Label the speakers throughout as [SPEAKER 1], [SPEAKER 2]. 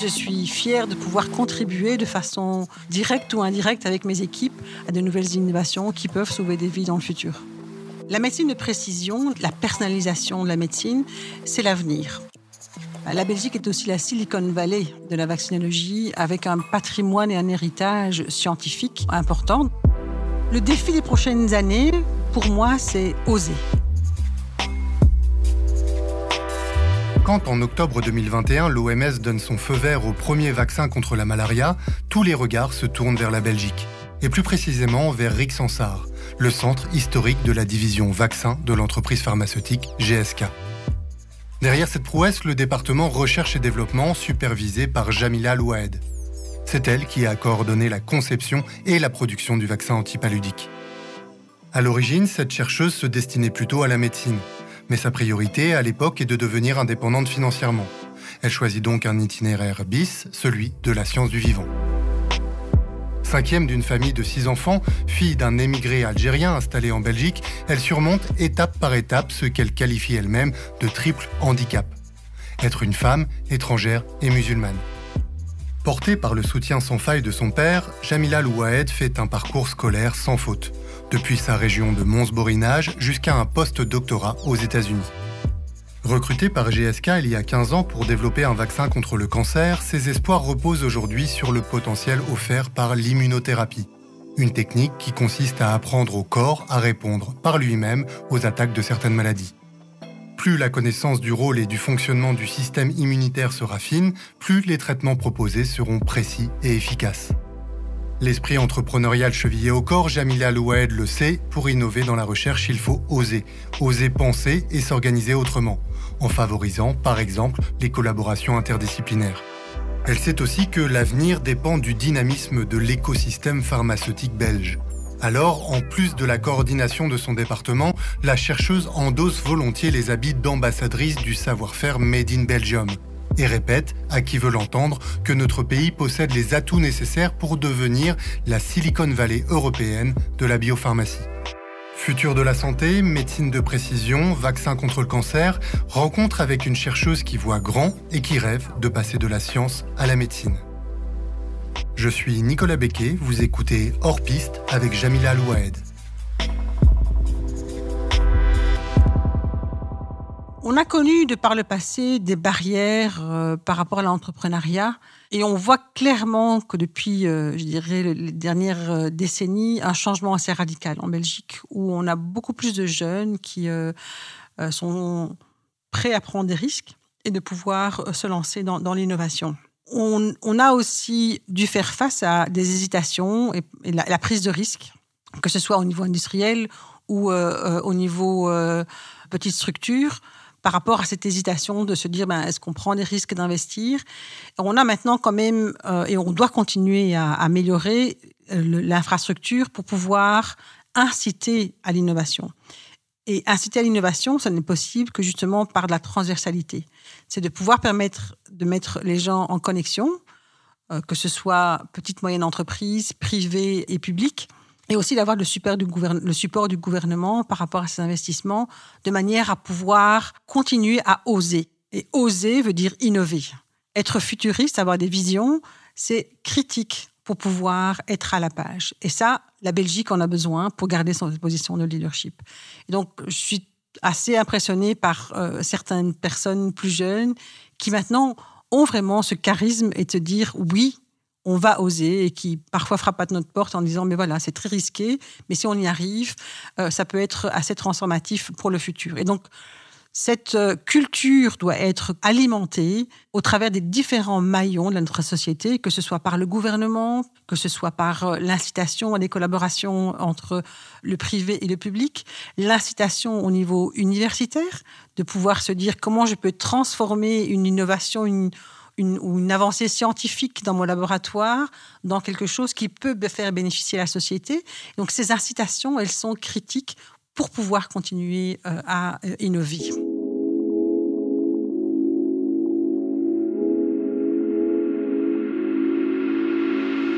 [SPEAKER 1] Je suis fière de pouvoir contribuer de façon directe ou indirecte avec mes équipes à de nouvelles innovations qui peuvent sauver des vies dans le futur. La médecine de précision, la personnalisation de la médecine, c'est l'avenir. La Belgique est aussi la Silicon Valley de la vaccinologie avec un patrimoine et un héritage scientifique important. Le défi des prochaines années, pour moi, c'est oser.
[SPEAKER 2] Quand en octobre 2021, l'OMS donne son feu vert au premier vaccin contre la malaria, tous les regards se tournent vers la Belgique. Et plus précisément vers Rixensart, le centre historique de la division vaccin de l'entreprise pharmaceutique GSK. Derrière cette prouesse, le département recherche et développement supervisé par Jamila Louaed. C'est elle qui a coordonné la conception et la production du vaccin antipaludique. À l'origine, cette chercheuse se destinait plutôt à la médecine mais sa priorité à l'époque est de devenir indépendante financièrement. Elle choisit donc un itinéraire bis, celui de la science du vivant. Cinquième d'une famille de six enfants, fille d'un émigré algérien installé en Belgique, elle surmonte étape par étape ce qu'elle qualifie elle-même de triple handicap. Être une femme, étrangère et musulmane. Portée par le soutien sans faille de son père, Jamila Louaed fait un parcours scolaire sans faute depuis sa région de Mons-Borinage jusqu'à un post-doctorat aux États-Unis. Recruté par GSK il y a 15 ans pour développer un vaccin contre le cancer, ses espoirs reposent aujourd'hui sur le potentiel offert par l'immunothérapie, une technique qui consiste à apprendre au corps à répondre par lui-même aux attaques de certaines maladies. Plus la connaissance du rôle et du fonctionnement du système immunitaire sera fine, plus les traitements proposés seront précis et efficaces. L'esprit entrepreneurial chevillé au corps, Jamila Loued le sait, pour innover dans la recherche, il faut oser. Oser penser et s'organiser autrement, en favorisant, par exemple, les collaborations interdisciplinaires. Elle sait aussi que l'avenir dépend du dynamisme de l'écosystème pharmaceutique belge. Alors, en plus de la coordination de son département, la chercheuse endosse volontiers les habits d'ambassadrice du savoir-faire Made in Belgium et répète, à qui veut l'entendre, que notre pays possède les atouts nécessaires pour devenir la Silicon Valley européenne de la biopharmacie. Futur de la santé, médecine de précision, vaccin contre le cancer, rencontre avec une chercheuse qui voit grand et qui rêve de passer de la science à la médecine. Je suis Nicolas Becquet, vous écoutez Hors Piste avec Jamila Louaed.
[SPEAKER 1] On a connu de par le passé des barrières euh, par rapport à l'entrepreneuriat et on voit clairement que depuis, euh, je dirais, les dernières euh, décennies, un changement assez radical en Belgique où on a beaucoup plus de jeunes qui sont prêts à prendre des risques et de pouvoir se lancer dans, l'innovation. On, a aussi dû faire face à des hésitations et, la, prise de risque, que ce soit au niveau industriel ou au niveau petite structure par rapport à cette hésitation de se dire ben, est-ce qu'on prend des risques d'investir? On a maintenant quand même, euh, et on doit continuer à, améliorer euh, l'infrastructure pour pouvoir inciter à l'innovation. Et inciter à l'innovation, ça n'est possible que justement par de la transversalité. C'est de pouvoir permettre de mettre les gens en connexion, euh, que ce soit petite, moyenne entreprise, privée et publique, et aussi d'avoir le, support du gouvernement par rapport à ces investissements, de manière à pouvoir continuer à oser. Et oser veut dire innover. Être futuriste, avoir des visions, c'est critique pour pouvoir être à la page. Et ça, la Belgique en a besoin pour garder son position de leadership. Donc, je suis assez impressionnée par euh, certaines personnes plus jeunes qui maintenant ont vraiment ce charisme et te dire oui, on va oser et qui parfois frappe à notre porte en disant mais voilà c'est très risqué mais si on y arrive euh, ça peut être assez transformatif pour le futur. Et donc cette euh, culture doit être alimentée au travers des différents maillons de notre société, que ce soit par le gouvernement, que ce soit par euh, l'incitation à des collaborations entre le privé et le public, l'incitation au niveau universitaire, de pouvoir se dire comment je peux transformer une innovation, une, une, ou une avancée scientifique dans mon laboratoire, dans quelque chose qui peut faire bénéficier la société. Donc ces incitations, elles sont critiques pour pouvoir continuer euh, à euh, innover.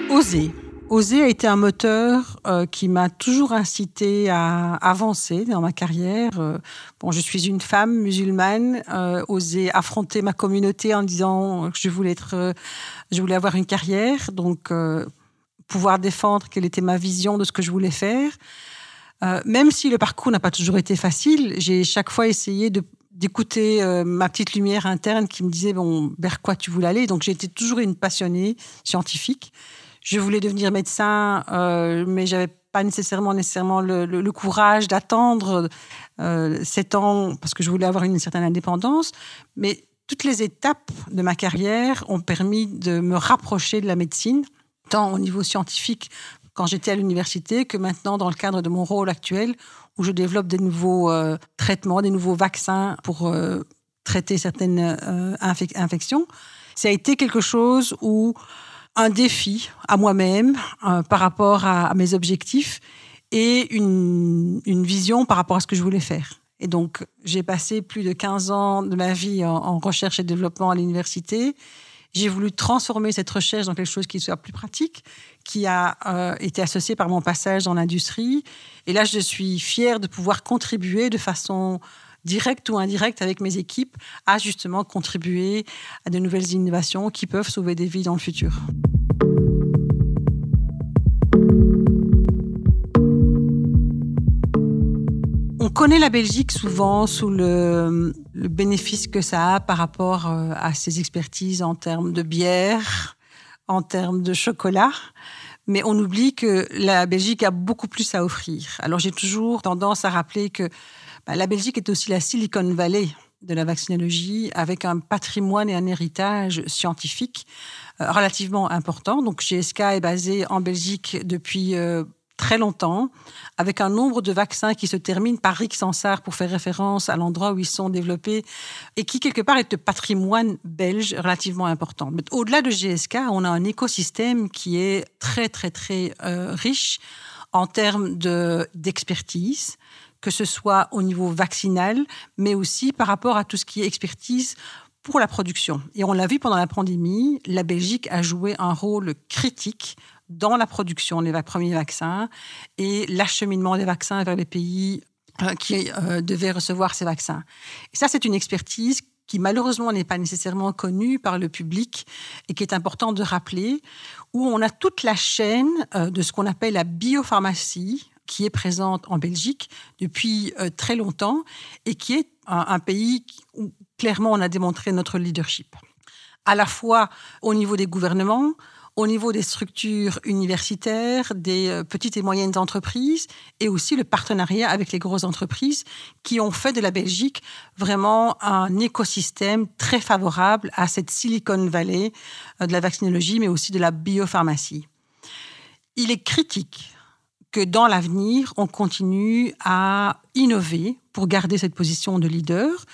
[SPEAKER 1] Oser. Oser a été un moteur euh, qui m'a toujours incité à avancer dans ma carrière. Euh, bon, je suis une femme musulmane, euh, oser affronter ma communauté en disant que je voulais être, je voulais avoir une carrière, donc pouvoir défendre quelle était ma vision de ce que je voulais faire. même si le parcours n'a pas toujours été facile, j'ai chaque fois essayé d'écouter ma petite lumière interne qui me disait bon vers quoi tu voulais aller donc j'étais toujours une passionnée scientifique je voulais devenir médecin, euh, mais j'avais pas nécessairement nécessairement le, courage d'attendre euh, ans parce que je voulais avoir une certaine indépendance. Mais toutes les étapes de ma carrière ont permis de me rapprocher de la médecine, tant au niveau scientifique quand j'étais à l'université que maintenant dans le cadre de mon rôle actuel où je développe des nouveaux euh, traitements, des nouveaux vaccins pour traiter certaines infections. Ça a été quelque chose où un défi à moi-même euh, par rapport à, mes objectifs et une, vision par rapport à ce que je voulais faire. Et donc, j'ai passé plus de 15 ans de ma vie en, recherche et développement à l'université. J'ai voulu transformer cette recherche dans quelque chose qui soit plus pratique, qui a euh, été associé par mon passage dans l'industrie. Et là, je suis fière de pouvoir contribuer de façon direct ou indirect avec mes équipes, à justement contribuer à de nouvelles innovations qui peuvent sauver des vies dans le futur. On connaît la Belgique souvent sous le, bénéfice que ça a par rapport euh, à ses expertises en termes de bière, en termes de chocolat mais on oublie que la Belgique a beaucoup plus à offrir. Alors j'ai toujours tendance à rappeler que bah, la Belgique est aussi la Silicon Valley de la vaccinologie, avec un patrimoine et un héritage scientifique euh, relativement important. Donc GSK est basé en Belgique depuis euh, très longtemps, avec un nombre de vaccins qui se terminent par Rick Sansar pour faire référence à l'endroit où ils sont développés et qui quelque part est un patrimoine belge relativement important. Mais au-delà de GSK, on a un écosystème qui est très très très euh, riche en termes d'expertise que ce soit au niveau vaccinal, mais aussi par rapport à tout ce qui est expertise pour la production. Et on l'a vu pendant la pandémie, la Belgique a joué un rôle critique dans la production des premiers vaccins et l'acheminement des vaccins vers les pays euh, qui euh, devaient recevoir ces vaccins. Et ça, c'est une expertise qui malheureusement n'est pas nécessairement connue par le public et qui est important de rappeler, où on a toute la chaîne euh, de ce qu'on appelle la biopharmacie, qui est présente en Belgique depuis très longtemps et qui est un, pays où clairement on a démontré notre leadership, à la fois au niveau des gouvernements, au niveau des structures universitaires, des euh, petites et moyennes entreprises, et aussi le partenariat avec les grosses entreprises qui ont fait de la Belgique vraiment un écosystème très favorable à cette Silicon Valley euh, de la vaccinologie, mais aussi de la biopharmacie. Il est critique que dans l'avenir, on continue à innover pour garder cette position de leader.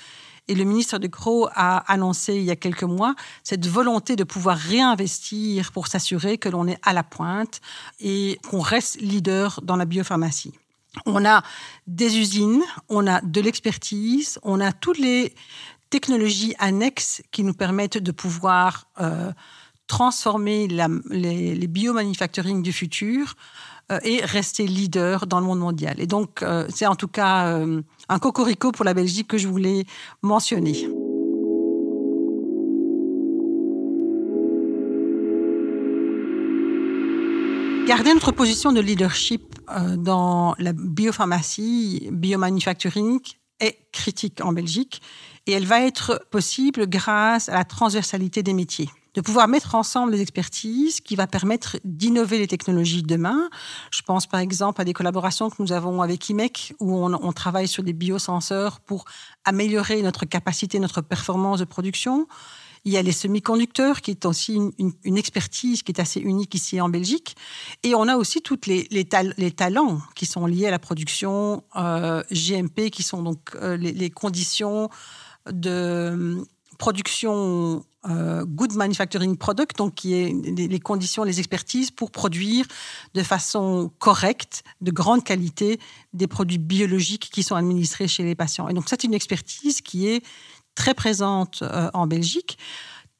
[SPEAKER 1] Et le ministre de Croo a annoncé il y a quelques mois cette volonté de pouvoir réinvestir pour s'assurer que l'on est à la pointe et qu'on reste leader dans la biopharmacie. On a des usines, on a de l'expertise, on a toutes les technologies annexes qui nous permettent de pouvoir euh, transformer les, les biomanufacturing du futur et rester leader dans le monde mondial. Et donc, euh, c'est en tout cas euh, un cocorico pour la Belgique que je voulais mentionner. Garder notre position de leadership dans la biopharmacie, biomanufacturing est critique en Belgique et elle va être possible grâce à la transversalité des métiers de pouvoir mettre ensemble les expertises qui va permettre d'innover les technologies de demain. Je pense par exemple à des collaborations que nous avons avec IMEC où on, travaille sur des biosenseurs pour améliorer notre capacité, notre performance de production. Il y a les semi-conducteurs, qui est aussi une, expertise qui est assez unique ici en Belgique. Et on a aussi tous les, talents qui sont liés à la production euh, GMP, qui sont donc euh, les, les, conditions de production euh, good manufacturing product, donc qui est les, conditions, les expertises pour produire de façon correcte, de grande qualité, des produits biologiques qui sont administrés chez les patients. Et donc c'est une expertise qui est très présente euh, en Belgique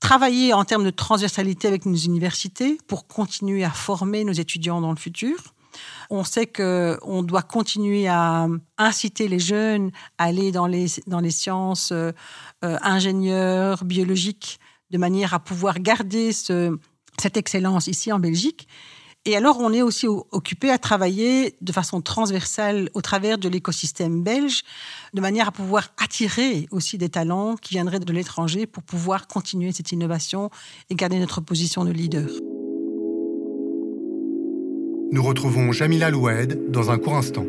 [SPEAKER 1] travailler en termes de transversalité avec nos universités pour continuer à former nos étudiants dans le futur. On sait qu'on doit continuer à inciter les jeunes à aller dans les, sciences euh, euh, ingénieurs, biologiques, de manière à pouvoir garder ce, cette excellence ici en Belgique. Et alors, on est aussi occupé à travailler de façon transversale au travers de l'écosystème belge, de manière à pouvoir attirer aussi des talents qui viendraient de l'étranger pour pouvoir continuer cette innovation et garder notre position de leader.
[SPEAKER 2] Nous retrouvons Jamila Loued dans un court instant.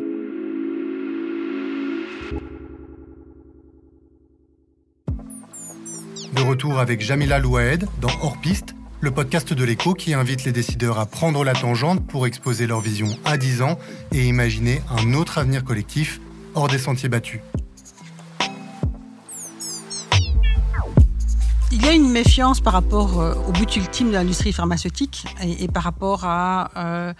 [SPEAKER 2] De retour avec Jamila Loued dans Hors Piste, le podcast de l'écho qui invite les décideurs à prendre la tangente pour exposer leur vision à 10 ans et imaginer un autre avenir collectif hors des sentiers battus.
[SPEAKER 1] Il y a une méfiance par rapport euh, au but ultime de l'industrie pharmaceutique et, par rapport à euh,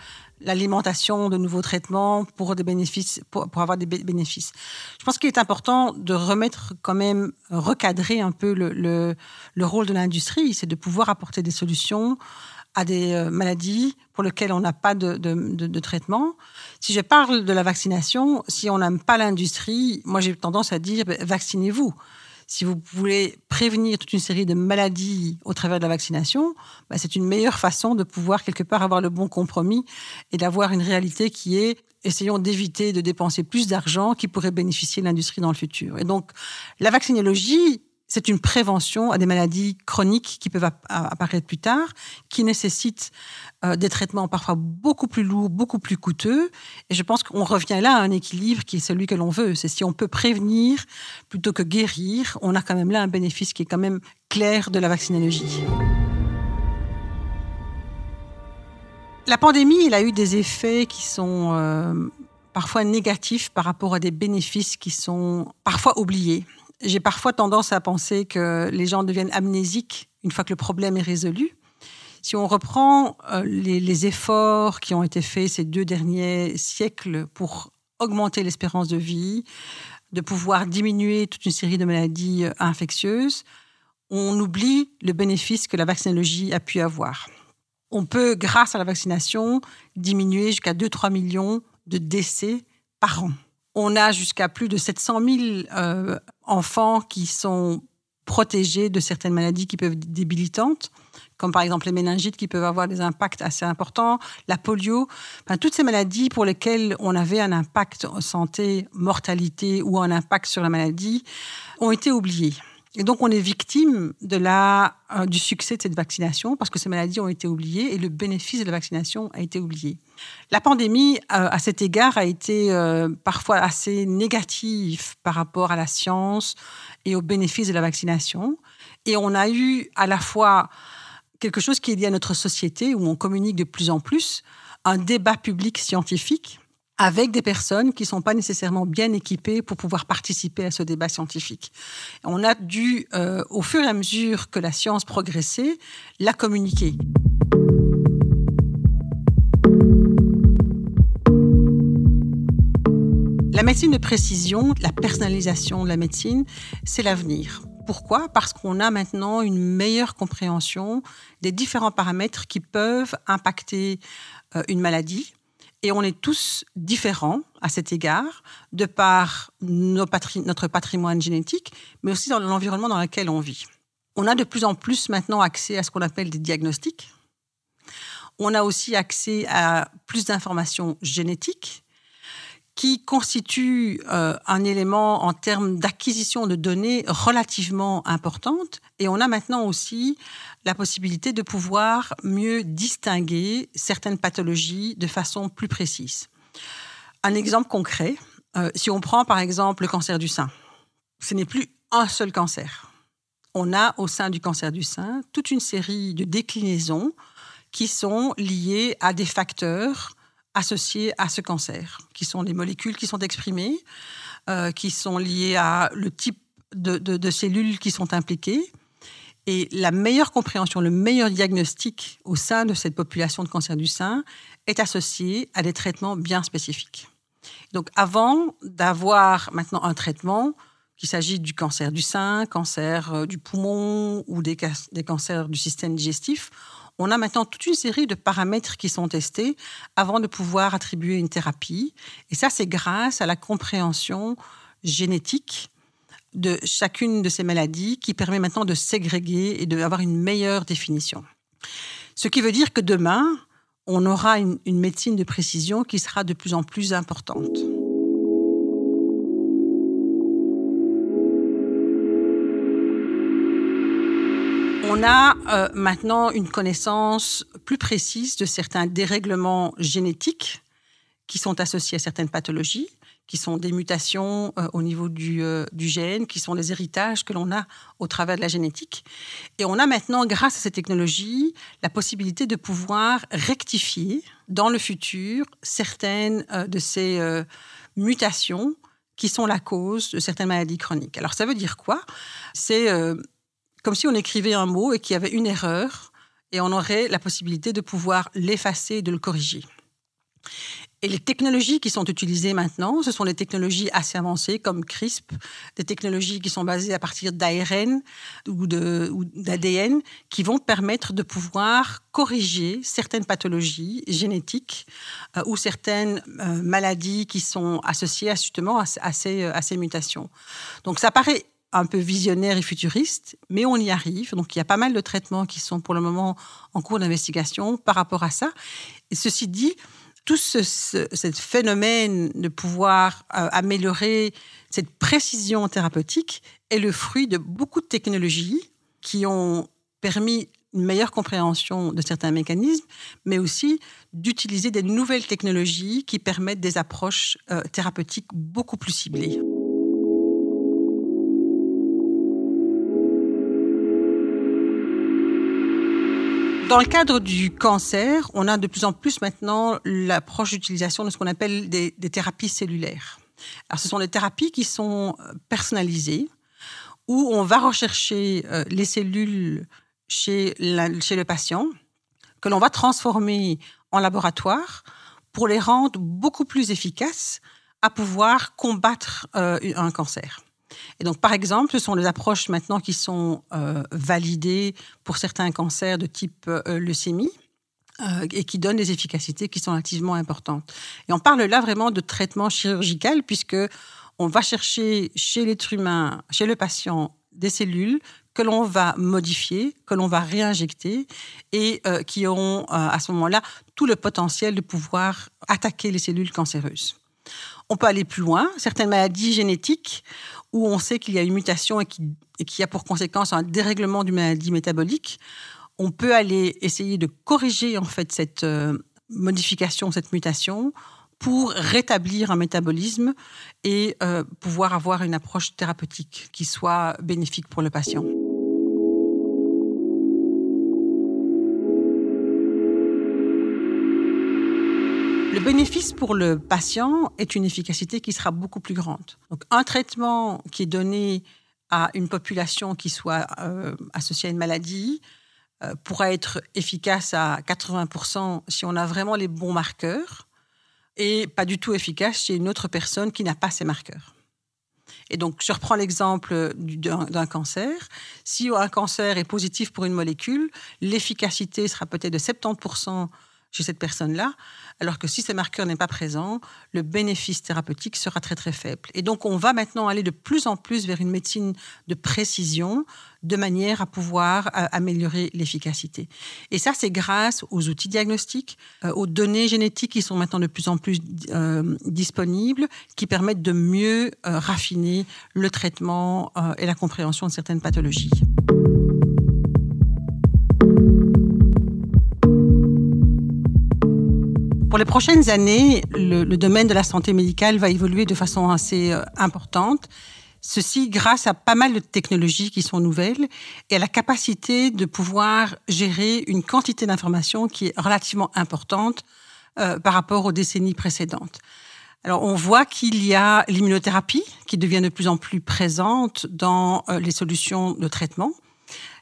[SPEAKER 1] l'alimentation de nouveaux traitements pour des bénéfices, pour, avoir des bénéfices. Je pense qu'il est important de remettre quand même, recadrer un peu le, le, rôle de l'industrie, c'est de pouvoir apporter des solutions à des euh, maladies pour lesquelles on n'a pas de, traitement. Si je parle de la vaccination, si on n'aime pas l'industrie, moi j'ai tendance à dire ben, vaccinez-vous si vous voulez prévenir toute une série de maladies au travers de la vaccination, bah, c'est une meilleure façon de pouvoir quelque part avoir le bon compromis et d'avoir une réalité qui est essayons d'éviter de dépenser plus d'argent qui pourrait bénéficier l'industrie dans le futur. Et donc, la vaccinologie c'est une prévention à des maladies chroniques qui peuvent apparaître plus tard, qui nécessitent euh, des traitements parfois beaucoup plus lourds, beaucoup plus coûteux. Et je pense qu'on revient là à un équilibre qui est celui que l'on veut. C'est si on peut prévenir plutôt que guérir, on a quand même là un bénéfice qui est quand même clair de la vaccinologie. La pandémie, elle a eu des effets qui sont euh, parfois négatifs par rapport à des bénéfices qui sont parfois oubliés. J'ai parfois tendance à penser que les gens deviennent amnésiques une fois que le problème est résolu. Si on reprend euh, les, efforts qui ont été faits ces deux derniers siècles pour augmenter l'espérance de vie, de pouvoir diminuer toute une série de maladies euh, infectieuses, on oublie le bénéfice que la vaccinologie a pu avoir. On peut, grâce à la vaccination, diminuer jusqu'à 2-3 millions de décès par an. On a jusqu'à plus de 700 000 euh, enfants qui sont protégés de certaines maladies qui peuvent être débilitantes, comme par exemple les méningites qui peuvent avoir des impacts assez importants, la polio, toutes ces maladies pour lesquelles on avait un impact santé, mortalité ou un impact sur la maladie ont été oubliées. Et donc, on est victime de la, euh, du succès de cette vaccination parce que ces maladies ont été oubliées et le bénéfice de la vaccination a été oublié. La pandémie, euh, à cet égard, a été euh, parfois assez négative par rapport à la science et aux bénéfices de la vaccination. Et on a eu à la fois quelque chose qui est lié à notre société où on communique de plus en plus, un débat public scientifique avec des personnes qui ne sont pas nécessairement bien équipées pour pouvoir participer à ce débat scientifique. On a dû, euh, au fur et à mesure que la science progressait, la communiquer. La médecine de précision, la personnalisation de la médecine, c'est l'avenir. Pourquoi? Parce qu'on a maintenant une meilleure compréhension des différents paramètres qui peuvent impacter euh, une maladie, et on est tous différents à cet égard, de par notre patrimoine génétique, mais aussi dans l'environnement dans lequel on vit. On a de plus en plus maintenant accès à ce qu'on appelle des diagnostics. On a aussi accès à plus d'informations génétiques qui constituent euh, un élément en termes d'acquisition de données relativement importante. Et on a maintenant aussi la possibilité de pouvoir mieux distinguer certaines pathologies de façon plus précise. Un exemple concret, euh, si on prend par exemple le cancer du sein, ce n'est plus un seul cancer. On a au sein du cancer du sein toute une série de déclinaisons qui sont liées à des facteurs associés à ce cancer, qui sont les molécules qui sont exprimées, euh, qui sont liées à le type de cellules qui sont impliquées, et la meilleure compréhension, le meilleur diagnostic au sein de cette population de cancer du sein est associé à des traitements bien spécifiques. Donc avant d'avoir maintenant un traitement, qu'il s'agisse du cancer du sein, cancer euh, du poumon ou des cancers du système digestif, on a maintenant toute une série de paramètres qui sont testés avant de pouvoir attribuer une thérapie. Et ça, c'est grâce à la compréhension génétique de chacune de ces maladies qui permet maintenant de ségréguer et d'avoir une meilleure définition. Ce qui veut dire que demain, on aura une, une médecine de précision qui sera de plus en plus importante. On a euh, maintenant une connaissance plus précise de certains dérèglements génétiques qui sont associés à certaines pathologies, qui sont des mutations euh, au niveau du, euh, du, gène, qui sont des héritages que l'on a au travers de la génétique. Et on a maintenant, grâce à ces technologies, la possibilité de pouvoir rectifier dans le futur certaines de ces mutations qui sont la cause de certaines maladies chroniques. Alors ça veut dire quoi? C'est comme si on écrivait un mot et qu'il y avait une erreur, et on aurait la possibilité de pouvoir l'effacer et de le corriger. Et les technologies qui sont utilisées maintenant, ce sont des technologies assez avancées comme CRISP, des technologies qui sont basées à partir d'ARN ou d'ADN, qui vont permettre de pouvoir corriger certaines pathologies génétiques euh, ou certaines euh, maladies qui sont associées justement à, ces, à ces mutations. Donc ça paraît un peu visionnaire et futuriste, mais on y arrive. Donc il y a pas mal de traitements qui sont pour le moment en cours d'investigation par rapport à ça. Et ceci dit, tout ce, phénomène de pouvoir euh, améliorer cette précision thérapeutique est le fruit de beaucoup de technologies qui ont permis une meilleure compréhension de certains mécanismes, mais aussi d'utiliser des nouvelles technologies qui permettent des approches euh, thérapeutiques beaucoup plus ciblées. Dans le cadre du cancer, on a de plus en plus maintenant l'approche d'utilisation de ce qu'on appelle des, thérapies cellulaires. Alors, ce sont des thérapies qui sont euh, personnalisées, où on va rechercher euh, les cellules chez, le patient, que l'on va transformer en laboratoire pour les rendre beaucoup plus efficaces à pouvoir combattre euh, un cancer. Et donc, par exemple, ce sont des approches maintenant qui sont euh, validées pour certains cancers de type euh, leucémie euh, et qui donnent des efficacités qui sont relativement importantes. Et on parle là vraiment de traitement chirurgical puisque on va chercher chez l'être humain, chez le patient, des cellules que l'on va modifier, que l'on va réinjecter et qui auront à ce moment-là tout le potentiel de pouvoir attaquer les cellules cancéreuses. On peut aller plus loin. Certaines maladies génétiques où on sait qu'il y a une mutation et qui, a pour conséquence un dérèglement du maladie métabolique, on peut aller essayer de corriger en fait cette euh, modification, cette mutation, pour rétablir un métabolisme et euh, pouvoir avoir une approche thérapeutique qui soit bénéfique pour le patient. Le bénéfice pour le patient est une efficacité qui sera beaucoup plus grande. Donc, un traitement qui est donné à une population qui soit euh, associée à une maladie euh, pourra être efficace à 80% si on a vraiment les bons marqueurs et pas du tout efficace chez une autre personne qui n'a pas ces marqueurs. Et donc, je reprends l'exemple d'un cancer. Si un cancer est positif pour une molécule, l'efficacité sera peut-être de 70% chez cette personne-là, alors que si ce marqueur n'est pas présent, le bénéfice thérapeutique sera très très faible. Et donc on va maintenant aller de plus en plus vers une médecine de précision, de manière à pouvoir euh, améliorer l'efficacité. Et ça, c'est grâce aux outils diagnostiques, euh, aux données génétiques qui sont maintenant de plus en plus euh, disponibles, qui permettent de mieux raffiner le traitement et la compréhension de certaines pathologies. Pour les prochaines années, le, domaine de la santé médicale va évoluer de façon assez euh, importante. Ceci grâce à pas mal de technologies qui sont nouvelles et à la capacité de pouvoir gérer une quantité d'informations qui est relativement importante euh, par rapport aux décennies précédentes. Alors, on voit qu'il y a l'immunothérapie qui devient de plus en plus présente dans euh, les solutions de traitement.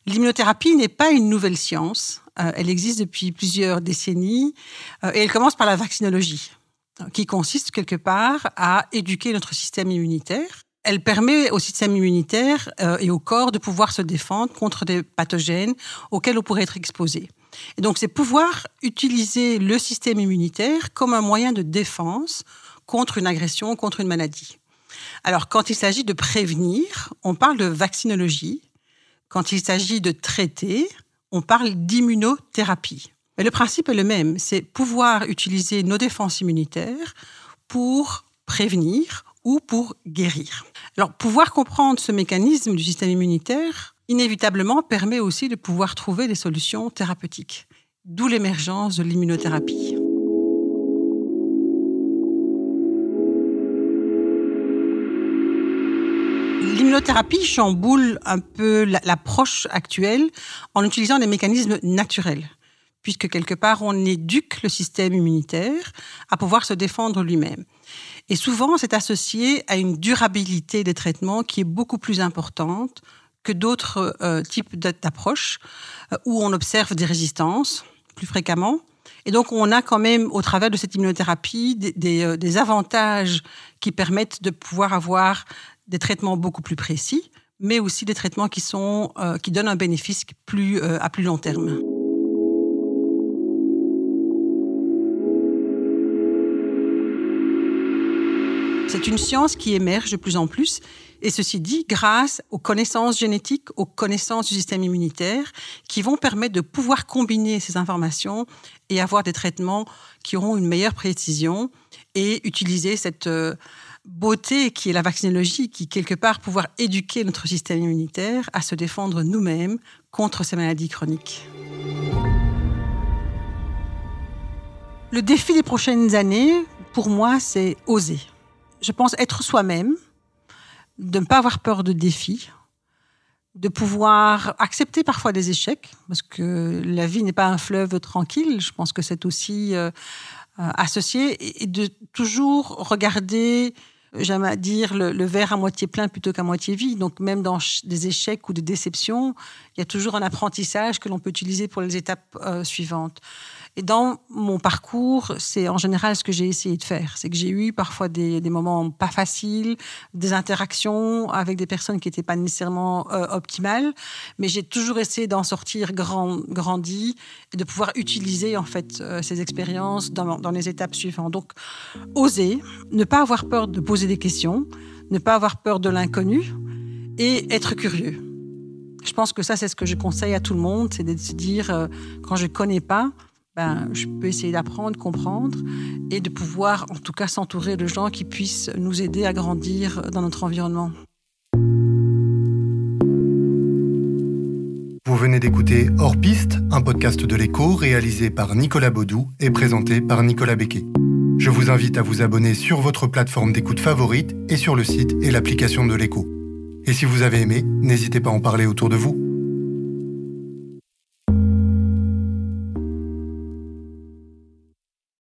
[SPEAKER 1] L'immunothérapie n'est pas une nouvelle science. Euh, elle existe depuis plusieurs décennies euh, et elle commence par la vaccinologie, qui consiste quelque part à éduquer notre système immunitaire Elle permet au système immunitaire euh, et au corps de pouvoir se défendre contre des pathogènes auxquels on pourrait être exposé. Et donc, c'est pouvoir utiliser le système immunitaire comme un moyen de défense contre une agression, contre une maladie. Alors, quand il s'agit de prévenir, on parle de vaccinologie. Quand il s'agit de traiter, on parle d'immunothérapie. Mais le principe est le même, c'est pouvoir utiliser nos défenses immunitaires pour prévenir ou pour guérir. Alors, pouvoir comprendre ce mécanisme du système immunitaire, inévitablement, permet aussi de pouvoir trouver des solutions thérapeutiques, d'où l'émergence de l'immunothérapie. L'immunothérapie chamboule un peu l'approche actuelle en utilisant des mécanismes naturels, puisque quelque part on éduque le système immunitaire à pouvoir se défendre lui-même. Et souvent, c'est associé à une durabilité des traitements qui est beaucoup plus importante que d'autres euh, types d'approches euh, où on observe des résistances plus fréquemment. Et donc, on a quand même, au travers de cette immunothérapie, des, euh, des avantages qui permettent de pouvoir avoir des traitements beaucoup plus précis, mais aussi des traitements qui, sont, euh, qui donnent un bénéfice plus, euh, à plus long terme. C'est une science qui émerge de plus en plus, et ceci dit, grâce aux connaissances génétiques, aux connaissances du système immunitaire, qui vont permettre de pouvoir combiner ces informations et avoir des traitements qui auront une meilleure précision et utiliser cette... Euh, beauté qui est la vaccinologie, qui quelque part pouvoir éduquer notre système immunitaire à se défendre nous-mêmes contre ces maladies chroniques. Le défi des prochaines années, pour moi, c'est oser. Je pense être soi-même, de ne pas avoir peur de défis, de pouvoir accepter parfois des échecs, parce que la vie n'est pas un fleuve tranquille. Je pense que c'est aussi euh, euh, associé, et de toujours regarder j'aime dire le, verre à moitié plein plutôt qu'à moitié vide. Donc même dans des échecs ou des déceptions, il y a toujours un apprentissage que l'on peut utiliser pour les étapes euh, suivantes. Et dans mon parcours, c'est en général ce que j'ai essayé de faire. C'est que j'ai eu parfois des, moments pas faciles, des interactions avec des personnes qui n'étaient pas nécessairement euh, optimales, mais j'ai toujours essayé d'en sortir grand, grandi et de pouvoir utiliser en fait euh, ces expériences dans, les étapes suivantes. Donc, oser, ne pas avoir peur de poser des questions, ne pas avoir peur de l'inconnu et être curieux. Je pense que ça, c'est ce que je conseille à tout le monde, c'est de se dire, euh, quand je ne connais pas, ben, je peux essayer d'apprendre, comprendre et de pouvoir en tout cas s'entourer de gens qui puissent nous aider à grandir dans notre environnement.
[SPEAKER 2] Vous venez d'écouter Hors Piste, un podcast de l'écho réalisé par Nicolas Baudou et présenté par Nicolas Becquet. Je vous invite à vous abonner sur votre plateforme d'écoute favorite et sur le site et l'application de l'écho. Et si vous avez aimé, n'hésitez pas à en parler autour de vous.